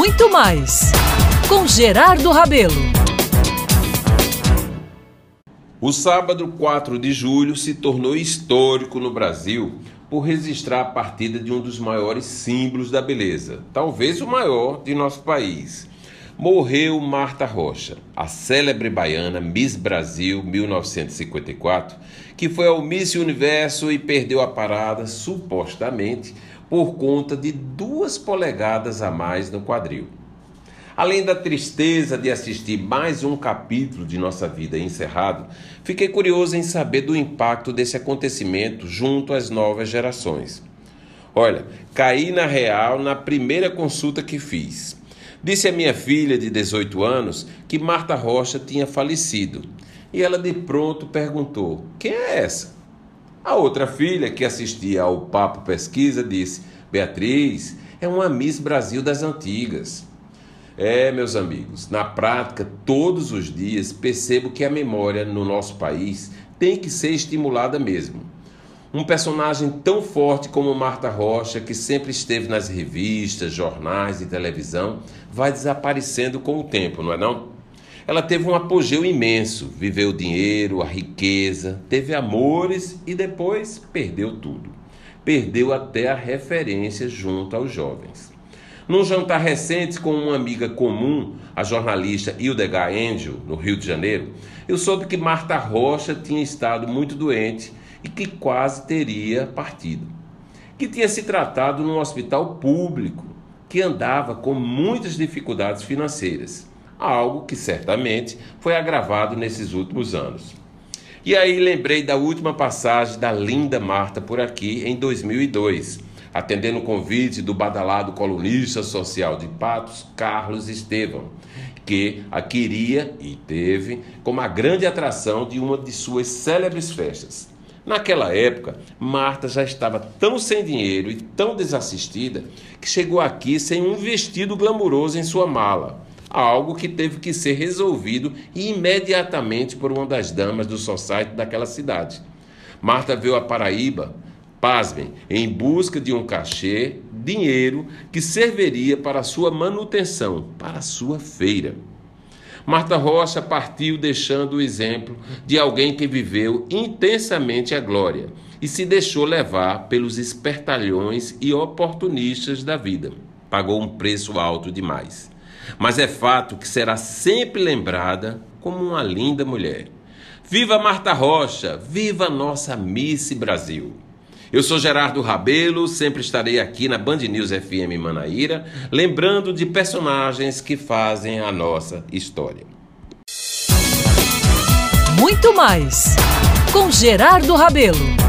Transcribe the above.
muito mais com Gerardo Rabelo. O sábado 4 de julho se tornou histórico no Brasil por registrar a partida de um dos maiores símbolos da beleza, talvez o maior de nosso país. Morreu Marta Rocha, a célebre baiana Miss Brasil 1954, que foi ao Miss Universo e perdeu a parada supostamente por conta de duas polegadas a mais no quadril. Além da tristeza de assistir mais um capítulo de nossa vida encerrado, fiquei curioso em saber do impacto desse acontecimento junto às novas gerações. Olha, caí na real na primeira consulta que fiz. Disse a minha filha de 18 anos que Marta Rocha tinha falecido. E ela de pronto perguntou: Quem é essa? A outra filha, que assistia ao Papo Pesquisa, disse: Beatriz, é uma Miss Brasil das antigas. É, meus amigos, na prática, todos os dias percebo que a memória no nosso país tem que ser estimulada mesmo. Um personagem tão forte como Marta Rocha, que sempre esteve nas revistas, jornais e televisão, vai desaparecendo com o tempo, não é não? Ela teve um apogeu imenso, viveu o dinheiro, a riqueza, teve amores e depois perdeu tudo. Perdeu até a referência junto aos jovens. Num jantar recente com uma amiga comum, a jornalista Hildegard Angel, no Rio de Janeiro, eu soube que Marta Rocha tinha estado muito doente e que quase teria partido. Que tinha se tratado num hospital público, que andava com muitas dificuldades financeiras algo que certamente foi agravado nesses últimos anos. E aí lembrei da última passagem da linda Marta por aqui em 2002, atendendo o convite do badalado colunista social de Patos, Carlos Estevam, que a queria e teve como a grande atração de uma de suas célebres festas. Naquela época, Marta já estava tão sem dinheiro e tão desassistida que chegou aqui sem um vestido glamuroso em sua mala algo que teve que ser resolvido imediatamente por uma das damas do society daquela cidade. Marta veio a Paraíba, pasmem, em busca de um cachê, dinheiro que serviria para sua manutenção, para sua feira. Marta Rocha partiu deixando o exemplo de alguém que viveu intensamente a glória e se deixou levar pelos espertalhões e oportunistas da vida. Pagou um preço alto demais mas é fato que será sempre lembrada como uma linda mulher. Viva Marta Rocha, viva nossa Miss Brasil. Eu sou Gerardo Rabelo, sempre estarei aqui na Band News FM Manaíra, lembrando de personagens que fazem a nossa história. Muito mais com Gerardo Rabelo.